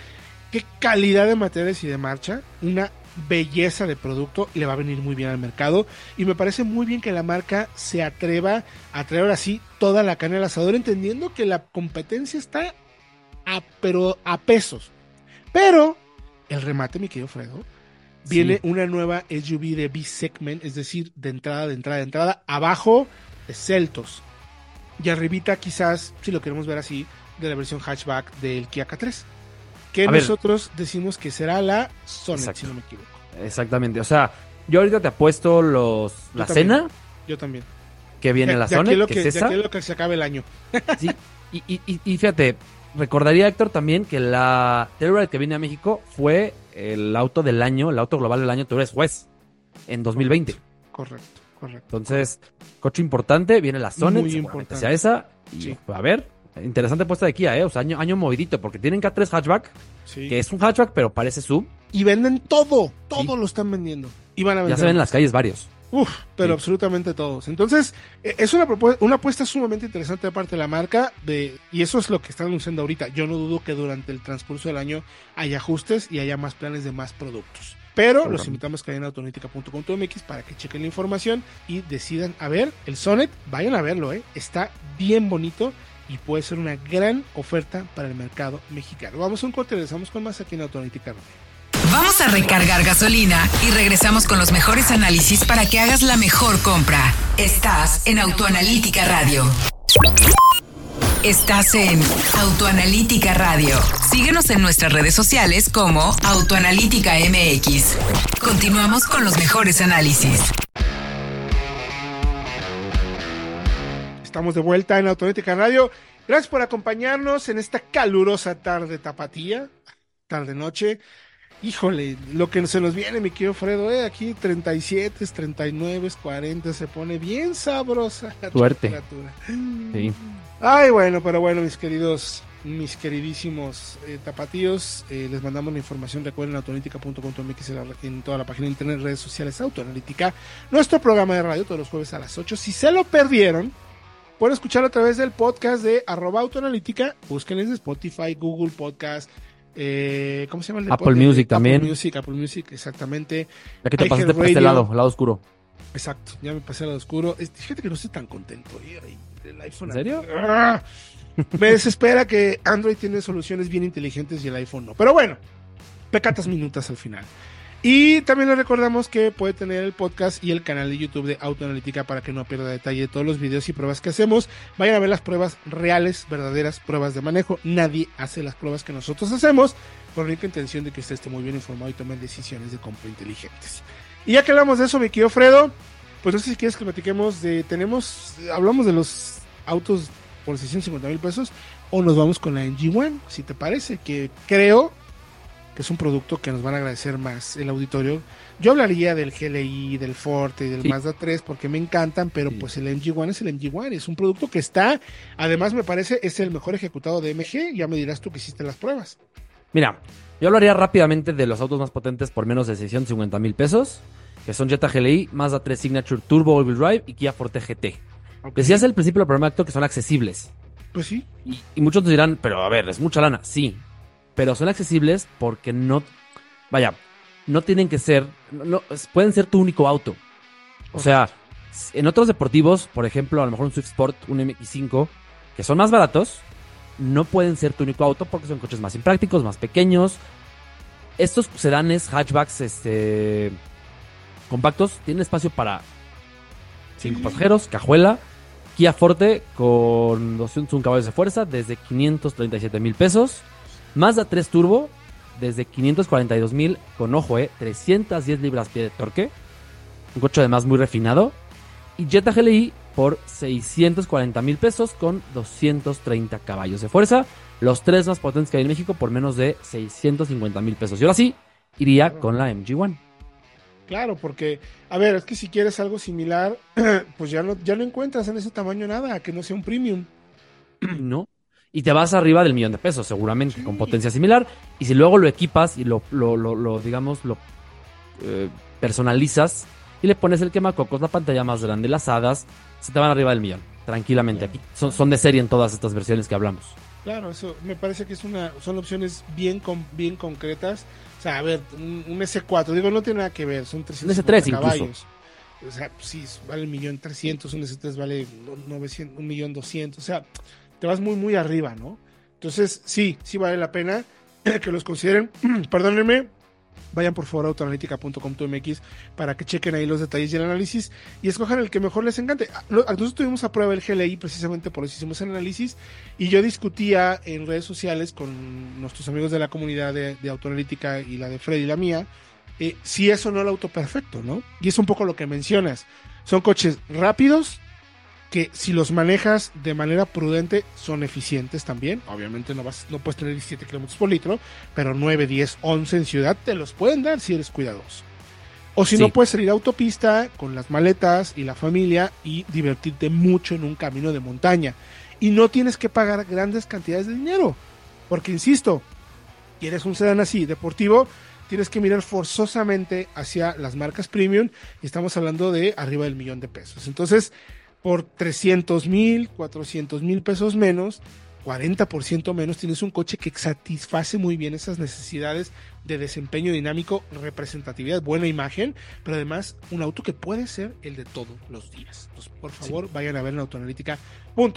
Qué calidad de materiales y de marcha, una belleza de producto, le va a venir muy bien al mercado y me parece muy bien que la marca se atreva a traer así toda la carne al asador entendiendo que la competencia está a, pero a pesos pero el remate, mi querido Fredo, viene una nueva SUV de B-Segment, es decir, de entrada, de entrada, de entrada, abajo de Celtos. Y arribita quizás, si lo queremos ver así, de la versión hatchback del Kia K3. Que nosotros decimos que será la Sonic, si no me equivoco. Exactamente, o sea, yo ahorita te apuesto los la cena. Yo también. Que viene la Sonic, lo que, es esa. lo que se acabe el año. sí, y, y, y fíjate, recordaría, Héctor, también que la Telluride que viene a México fue el auto del año, el auto global del año, tú eres juez, en 2020. Correcto, correcto. Entonces, coche importante, viene la Sonic, Muy importante. sea esa, y a ver, interesante puesta de Kia, ¿eh? O sea, año, año movidito, porque tienen K3 hatchback, que es un hatchback, pero parece sub. Y venden todo, todo lo están vendiendo. Y van a Ya se ven en las calles varios. Uf, pero absolutamente todos. Entonces, e, es una, una apuesta sumamente interesante de parte de la marca, de, y eso es lo que están anunciando ahorita. Yo no dudo que durante el transcurso del año haya ajustes y haya más planes de más productos. Pero los invitamos a que vayan a autonítica.com.mx para que chequen la información y decidan a ver el Sonet. Vayan a verlo, ¿eh? está bien bonito y puede ser una gran oferta para el mercado mexicano. Vamos a un corte y regresamos con más aquí en Autoanalítica Vamos a recargar gasolina y regresamos con los mejores análisis para que hagas la mejor compra. Estás en Autoanalítica Radio. Estás en Autoanalítica Radio. Síguenos en nuestras redes sociales como Autoanalítica MX. Continuamos con los mejores análisis. Estamos de vuelta en Autoanalítica Radio. Gracias por acompañarnos en esta calurosa tarde tapatía, tarde noche. Híjole, lo que se nos viene, mi querido Fredo, eh, aquí 37, 39, 40, se pone bien sabrosa la Suerte. Sí. Ay, bueno, pero bueno, mis queridos, mis queridísimos eh, tapatíos, eh, les mandamos la información, recuerden autoanalítica.com.mx en toda la página de internet, redes sociales, autoanalítica, nuestro programa de radio todos los jueves a las 8. Si se lo perdieron, pueden escucharlo a través del podcast de arroba autoanalítica, búsquenles de Spotify, Google Podcast, eh, ¿Cómo se llama el de Apple Music también. Apple Music, Apple Music, exactamente. Ya que te pasaste por este lado, lado oscuro. Exacto, ya me pasé al lado oscuro. Fíjate que no estoy tan contento. El iPhone, ¿En serio? ¡Ah! me desespera que Android tiene soluciones bien inteligentes y el iPhone no. Pero bueno, pecatas minutas al final. Y también les recordamos que puede tener el podcast y el canal de YouTube de Autoanalítica para que no pierda detalle de todos los videos y pruebas que hacemos. Vayan a ver las pruebas reales, verdaderas pruebas de manejo. Nadie hace las pruebas que nosotros hacemos con la única intención de que usted esté muy bien informado y tome decisiones de compra inteligentes. Y ya que hablamos de eso, mi querido Fredo, pues no sé si quieres que platiquemos de. Tenemos. Hablamos de los autos por 650 mil pesos o nos vamos con la NG1, si te parece, que creo que es un producto que nos van a agradecer más el auditorio. Yo hablaría del GLI, del Forte y del Mazda 3 porque me encantan, pero pues el MG1 es el MG1, es un producto que está, además me parece, es el mejor ejecutado de MG, ya me dirás tú que hiciste las pruebas. Mira, yo hablaría rápidamente de los autos más potentes por menos de 650 mil pesos, que son Jetta GLI, Mazda 3 Signature Turbo All Wheel Drive y Kia Forte GT. Decías al principio del programa, que son accesibles. Pues sí. Y, muchos te dirán, pero a ver, es mucha lana. Sí, pero son accesibles porque no, vaya, no tienen que ser, no, pueden ser tu único auto. O sea, en otros deportivos, por ejemplo, a lo mejor un Swift Sport, un MX5, que son más baratos, no pueden ser tu único auto porque son coches más imprácticos, más pequeños. Estos sedanes, hatchbacks, este, compactos, tienen espacio para cinco pasajeros, cajuela, Kia Forte con 201 caballos de fuerza desde 537 mil pesos. Mazda 3 Turbo desde 542 mil con ojo, eh, 310 libras pie de torque. Un coche además muy refinado. Y Jetta GLI por 640 mil pesos con 230 caballos de fuerza. Los tres más potentes que hay en México por menos de 650 mil pesos. Y ahora sí, iría con la MG1. Claro, porque, a ver, es que si quieres algo similar, pues ya no, ya no encuentras en ese tamaño nada, que no sea un premium. No. Y te vas arriba del millón de pesos, seguramente, con potencia similar. Y si luego lo equipas y lo, lo, lo, digamos, lo eh, personalizas y le pones el quemacocos, la pantalla más grande, las hadas, se te van arriba del millón, tranquilamente. Aquí son, son de serie en todas estas versiones que hablamos. Claro, eso me parece que es una, son opciones bien, bien concretas o sea, a ver, un, S4, digo, no tiene nada que ver, son 300 caballos. O sea, sí, vale un millón trescientos, un S3 vale 900, un millón doscientos, o sea, te vas muy, muy arriba, ¿no? Entonces, sí, sí vale la pena que los consideren. Perdónenme, Vayan por favor a autoanalítica.com.mx para que chequen ahí los detalles y el análisis y escojan el que mejor les encante. Ah, nosotros tuvimos a prueba el GLI precisamente por eso hicimos el análisis y yo discutía en redes sociales con nuestros amigos de la comunidad de, autoanalítica y la de Freddy y la mía eh, si eso no el auto perfecto, ¿no? Y es un poco lo que mencionas. Son coches rápidos, que si los manejas de manera prudente son eficientes también. Obviamente no, vas, no puedes tener 17 kilómetros por litro, pero 9, 10, 11 en ciudad te los pueden dar si eres cuidadoso. O si no, puedes salir a autopista con las maletas y la familia y divertirte mucho en un camino de montaña. Y no tienes que pagar grandes cantidades de dinero. Porque, insisto, quieres un sedán así, deportivo, tienes que mirar forzosamente hacia las marcas premium y estamos hablando de arriba del millón de pesos. Entonces, por 300 mil, 400 mil pesos menos, 40% menos, tienes un coche que satisface muy bien esas necesidades de desempeño dinámico, representatividad, buena imagen, pero además un auto que puede ser el de todos los días. Entonces, por favor, vayan a ver en autoanalítica.com.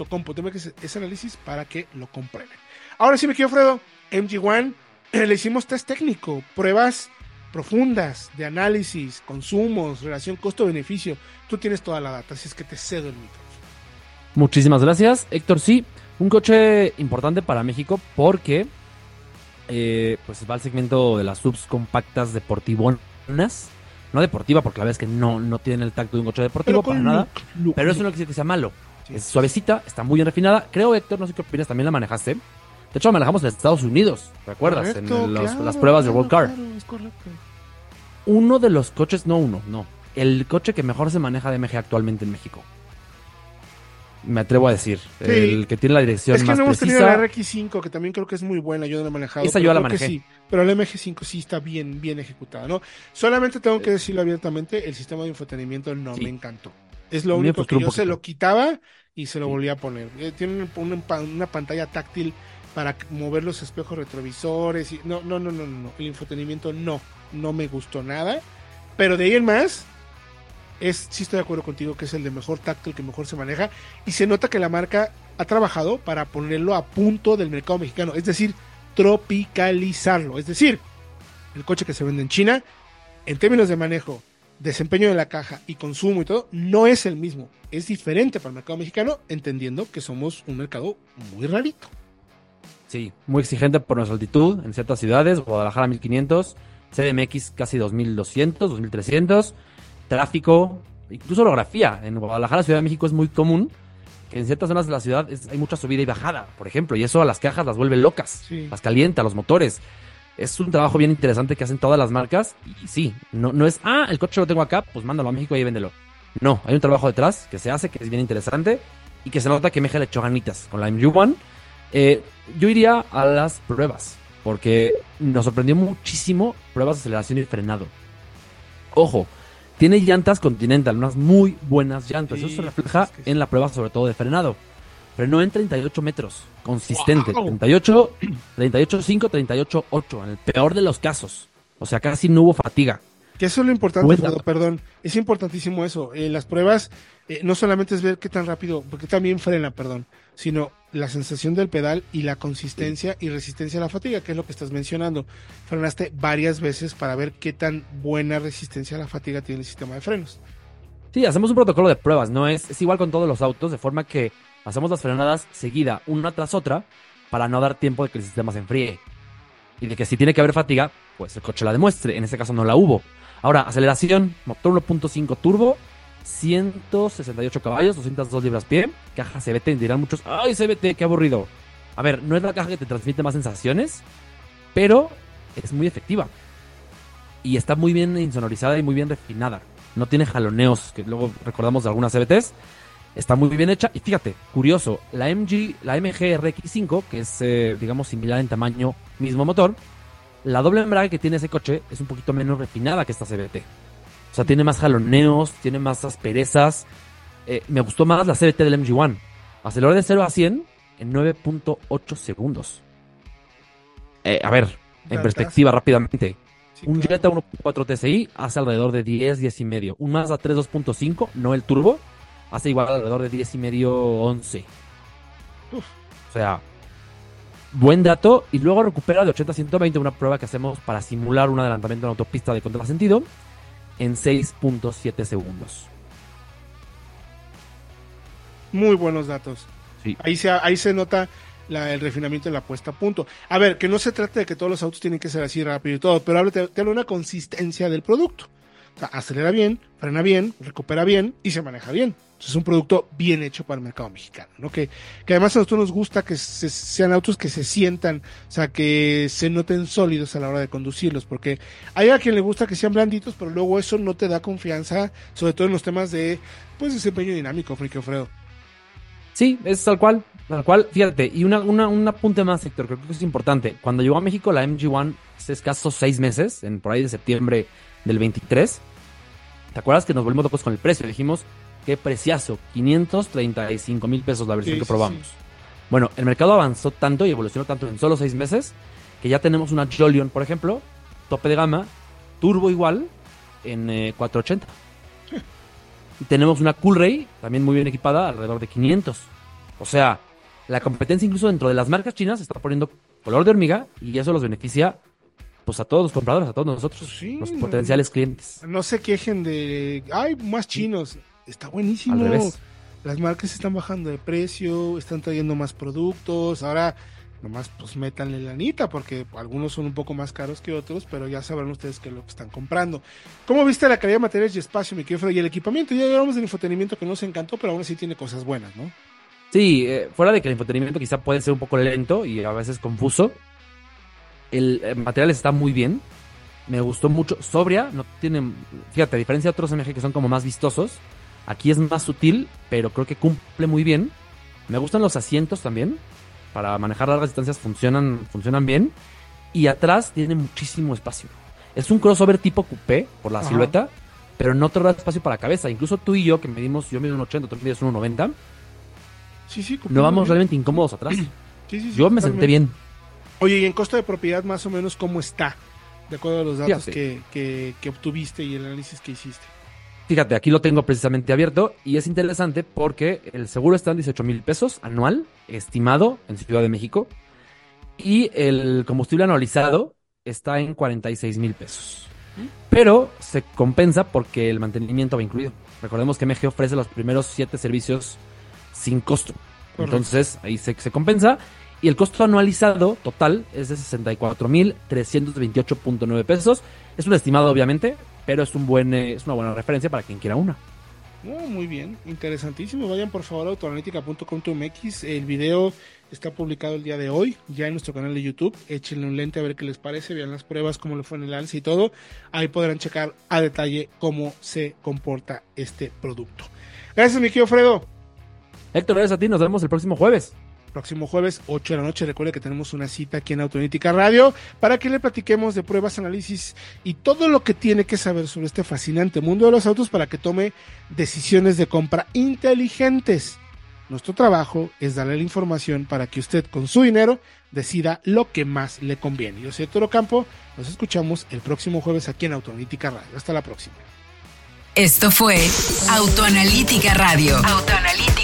ese análisis para que lo comprueben. Ahora sí me quiero, Fredo, MG1, le hicimos test técnico, pruebas profundas de análisis, consumos, relación costo-beneficio. Tú tienes toda la data, así es que te cedo el micrófono. Muchísimas gracias, Héctor. Sí, un coche importante para México porque eh, pues va al segmento de las subs compactas deportivonas. No deportiva, porque la verdad es que no, no tiene el tacto de un coche deportivo para nada. pero eso no quiere decir que sea malo. Es suavecita, está muy bien refinada. Creo, Héctor, no sé qué opinas, también la manejaste. De hecho, la manejamos en Estados Unidos, ¿recuerdas? en las pruebas de World Car. Uno de los coches, no uno, no. El coche que mejor se maneja de MG actualmente en México. Me atrevo a decir. El que tiene la dirección más Es que no hemos tenido la RX5, que también creo que es muy buena. Yo no la he manejado. Esa yo la manejé. Sí, pero el MG5 sí está bien, bien ejecutada, ¿no? Solamente tengo que decirlo abiertamente, el sistema de infotenimiento no me encantó. Es lo único que yo se lo quitaba y se lo volvía a poner. Eh, tiene una pantalla táctil para mover los espejos retrovisores. Y, no, no, no, no, no, el infotenimiento no, no me gustó nada. Pero de ahí en más, es, sí estoy de acuerdo contigo que es el de mejor tacto, el que mejor se maneja. Y se nota que la marca ha trabajado para ponerlo a punto del mercado mexicano. Es decir, tropicalizarlo. Es decir, el coche que se vende en China, en términos de manejo, desempeño de la caja y consumo y todo, no es el mismo. Es diferente para el mercado mexicano, entendiendo que somos un mercado muy rarito. Sí, muy exigente por nuestra altitud en ciertas ciudades, Guadalajara 1500, CDMX casi 2200, 2300, tráfico, incluso orografía. En Guadalajara, Ciudad de México es muy común que en ciertas zonas de la ciudad hay mucha subida y bajada, por ejemplo, y eso a las cajas las vuelve locas, las calienta, los motores. es un trabajo bien interesante que hacen todas las marcas. Y sí, no, no es, ah, el coche lo tengo acá, pues mándalo a México y véndelo. No, hay un trabajo detrás que se hace, que es bien interesante y que se nota que Meja le echó ganitas con la MU1. Eh, yo iría a las pruebas, porque nos sorprendió muchísimo pruebas de aceleración y frenado. Ojo, tiene llantas Continental, unas muy buenas llantas. Eso se refleja en la prueba, sobre todo de frenado. Frenó en 38 metros, consistente. 38, 38, 5, 38, 8, en el peor de los casos. O sea, casi no hubo fatiga. Que eso es lo importante, perdón. Es importantísimo eso. En las pruebas, eh, no solamente es ver qué tan rápido, porque también frena, perdón, sino la sensación del pedal y la consistencia y resistencia a la fatiga, que es lo que estás mencionando. Frenaste varias veces para ver qué tan buena resistencia a la fatiga tiene el sistema de frenos. Sí, hacemos un protocolo de pruebas, ¿no? Es, es igual con todos los autos, de forma que hacemos las frenadas seguida, una tras otra, para no dar tiempo de que el sistema se enfríe. Y de que si tiene que haber fatiga, pues el coche la demuestre. En este caso no la hubo. Ahora, aceleración, motor 1.5 turbo, 168 caballos, 202 libras pie, caja CBT, dirán muchos, ay CBT, qué aburrido. A ver, no es la caja que te transmite más sensaciones, pero es muy efectiva. Y está muy bien insonorizada y muy bien refinada. No tiene jaloneos, que luego recordamos de algunas CBTs. Está muy bien hecha. Y fíjate, curioso, la MG, la MG RX5, que es, eh, digamos, similar en tamaño, mismo motor, la doble embrague que tiene ese coche es un poquito menos refinada que esta CBT. O sea, tiene más jaloneos, tiene más asperezas. Eh, me gustó más la CBT del MG1. Aceleró de 0 a 100 en 9.8 segundos. Eh, a ver, en perspectiva rápidamente. un Jetta 1.4 TSI hace alrededor de 10, 10 y medio. Un Mazda 3 2.5, no el turbo, hace igual alrededor de 10 y medio, 11. O sea, buen dato. Y luego recupera de 80 a 120 una prueba que hacemos para simular un adelantamiento en autopista de contrasentido en 6.7 segundos. Muy buenos datos. Ahí, se, ahí se nota el refinamiento de la puesta a punto. A ver, que no se trate de que todos los autos tienen que ser así rápido y todo, pero háblate, de una consistencia del producto. O sea, acelera bien, frena bien, recupera bien y se maneja bien es un producto bien hecho para el mercado mexicano, ¿no? Que, que además a nosotros nos gusta que sean autos que se sientan, o sea, que se noten sólidos a la hora de conducirlos, porque hay a quien le gusta que sean blanditos, pero luego eso no te da confianza, sobre todo en los temas de, pues, desempeño dinámico, Friki Alfredo. Sí, es tal cual, tal cual. Fíjate, y una, una, un apunte más, Héctor, creo que es importante. Cuando llegó a México la MG1, hace escasos seis meses, en por ahí de septiembre del 23, ¿te acuerdas que nos volvimos locos con el precio? Dijimos, Qué preciazo, 535 mil pesos la versión que probamos. Bueno, el mercado avanzó tanto y evolucionó tanto en solo seis meses que ya tenemos una Jolion, por ejemplo, tope de gama, turbo igual, en 480. Eh, y tenemos una Coolray, también muy bien equipada, alrededor de 500. O sea, la competencia incluso dentro de las marcas chinas está poniendo color de hormiga y eso los beneficia pues a todos los compradores, a todos nosotros, los potenciales clientes. No se quejen de, hay más chinos está buenísimo. Las marcas están bajando de precio, están trayendo más productos. Ahora, nomás pues métanle la anita, porque algunos son un poco más caros que otros, pero ya sabrán ustedes qué es lo que están comprando. ¿Cómo viste la calidad de materiales y espacio, mi querido Y el equipamiento, ya hablamos del infotenimiento que nos encantó, pero aún así tiene cosas buenas, ¿no? Sí, eh, fuera de que el infotenimiento quizá puede ser un poco lento y a veces confuso, el, el material está muy bien. Me gustó mucho. Sobria, no tiene. Fíjate, a diferencia de otros MG que son como más vistosos, Aquí es más sutil, pero creo que cumple muy bien. Me gustan los asientos también. Para manejar largas distancias funcionan, funcionan bien. Y atrás tiene muchísimo espacio. Es un crossover tipo coupé por la silueta, pero no te da espacio para la cabeza. Incluso tú y yo, que medimos, yo mido un 80, tú mides un 90. Sí, sí, no vamos realmente incómodos atrás. Sí, sí, yo me senté bien. Oye, y en costo de propiedad, más o menos, ¿cómo está? De acuerdo a los datos que, que, que obtuviste y el análisis que hiciste. Fíjate, aquí lo tengo precisamente abierto y es interesante porque el seguro está en 18 mil pesos anual, estimado en Ciudad de México, y el combustible anualizado está en 46 mil pesos. Pero se compensa porque el mantenimiento va incluido. Recordemos que MG ofrece los primeros 7 servicios sin costo. Entonces ahí se, se compensa. Y el costo anualizado total es de 64.328.9 pesos. Es un estimado, obviamente, pero es, un buen, eh, es una buena referencia para quien quiera una. Oh, muy bien, interesantísimo. Vayan por favor a autoanalítica.com.mx. El video está publicado el día de hoy, ya en nuestro canal de YouTube. Échenle un lente a ver qué les parece, vean las pruebas, cómo le fue en el lance y todo. Ahí podrán checar a detalle cómo se comporta este producto. Gracias, mi querido Fredo. Héctor, gracias a ti. Nos vemos el próximo jueves próximo jueves, 8 de la noche. Recuerde que tenemos una cita aquí en Autonítica Radio para que le platiquemos de pruebas, análisis y todo lo que tiene que saber sobre este fascinante mundo de los autos para que tome decisiones de compra inteligentes. Nuestro trabajo es darle la información para que usted con su dinero decida lo que más le conviene. Yo soy Toro Campo, nos escuchamos el próximo jueves aquí en Autoanalítica Radio. Hasta la próxima. Esto fue Autoanalítica Radio. Autoanalítica